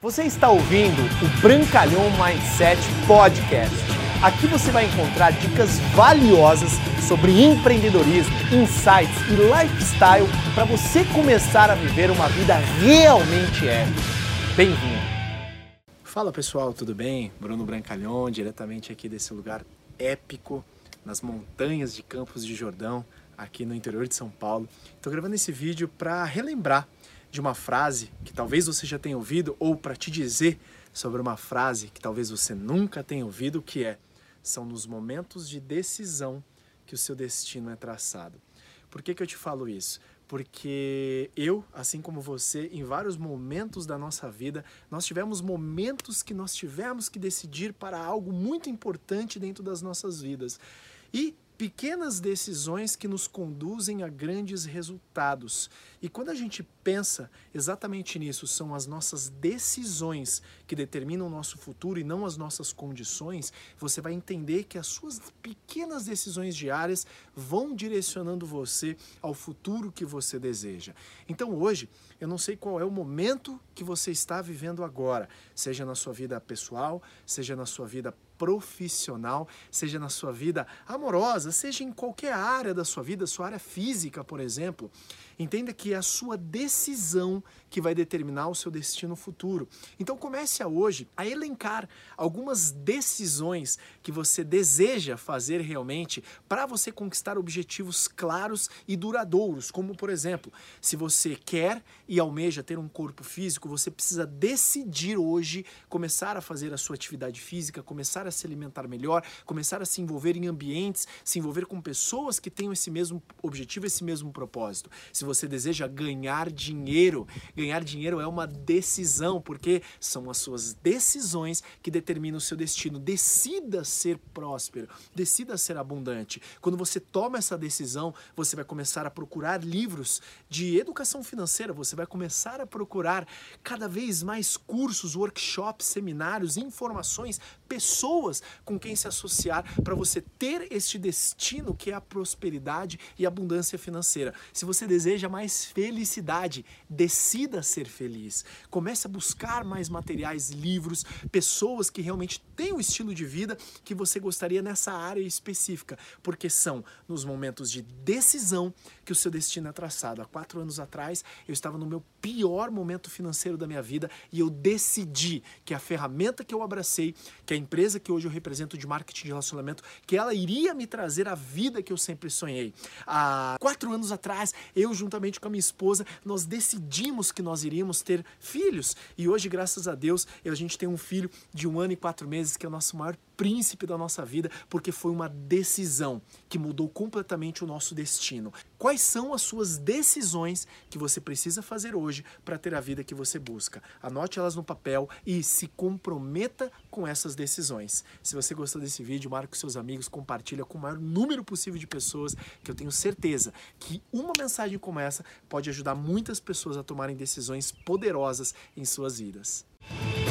Você está ouvindo o Brancalhão Mindset Podcast. Aqui você vai encontrar dicas valiosas sobre empreendedorismo, insights e lifestyle para você começar a viver uma vida realmente épica. Bem-vindo! Fala pessoal, tudo bem? Bruno Brancalhão, diretamente aqui desse lugar épico, nas montanhas de Campos de Jordão, aqui no interior de São Paulo. Estou gravando esse vídeo para relembrar de uma frase que talvez você já tenha ouvido ou para te dizer sobre uma frase que talvez você nunca tenha ouvido, que é: são nos momentos de decisão que o seu destino é traçado. Por que, que eu te falo isso? Porque eu, assim como você, em vários momentos da nossa vida, nós tivemos momentos que nós tivemos que decidir para algo muito importante dentro das nossas vidas. E pequenas decisões que nos conduzem a grandes resultados. E quando a gente pensa exatamente nisso, são as nossas decisões que determinam o nosso futuro e não as nossas condições, você vai entender que as suas pequenas decisões diárias vão direcionando você ao futuro que você deseja. Então hoje, eu não sei qual é o momento que você está vivendo agora, seja na sua vida pessoal, seja na sua vida profissional, seja na sua vida amorosa, seja em qualquer área da sua vida, sua área física, por exemplo. Entenda que é a sua decisão que vai determinar o seu destino futuro. Então comece a hoje a elencar algumas decisões que você deseja fazer realmente para você conquistar objetivos claros e duradouros, como por exemplo, se você quer e almeja ter um corpo físico, você precisa decidir hoje começar a fazer a sua atividade física, começar se alimentar melhor, começar a se envolver em ambientes, se envolver com pessoas que tenham esse mesmo objetivo, esse mesmo propósito. Se você deseja ganhar dinheiro, ganhar dinheiro é uma decisão, porque são as suas decisões que determinam o seu destino. Decida ser próspero, decida ser abundante. Quando você toma essa decisão, você vai começar a procurar livros de educação financeira, você vai começar a procurar cada vez mais cursos, workshops, seminários, informações, pessoas com quem se associar para você ter este destino que é a prosperidade e abundância financeira. Se você deseja mais felicidade, decida ser feliz. Comece a buscar mais materiais, livros, pessoas que realmente têm o estilo de vida que você gostaria nessa área específica, porque são nos momentos de decisão que o seu destino é traçado. Há quatro anos atrás, eu estava no meu pior momento financeiro da minha vida e eu decidi que a ferramenta que eu abracei, que a empresa que hoje eu represento de marketing de relacionamento, que ela iria me trazer a vida que eu sempre sonhei. Há quatro anos atrás, eu juntamente com a minha esposa, nós decidimos que nós iríamos ter filhos e hoje, graças a Deus, a gente tem um filho de um ano e quatro meses que é o nosso maior príncipe da nossa vida, porque foi uma decisão que mudou completamente o nosso destino. Quais são as suas decisões que você precisa fazer hoje para ter a vida que você busca? Anote elas no papel e se comprometa com essas decisões. Se você gostou desse vídeo, marque seus amigos, compartilha com o maior número possível de pessoas, que eu tenho certeza que uma mensagem como essa pode ajudar muitas pessoas a tomarem decisões poderosas em suas vidas.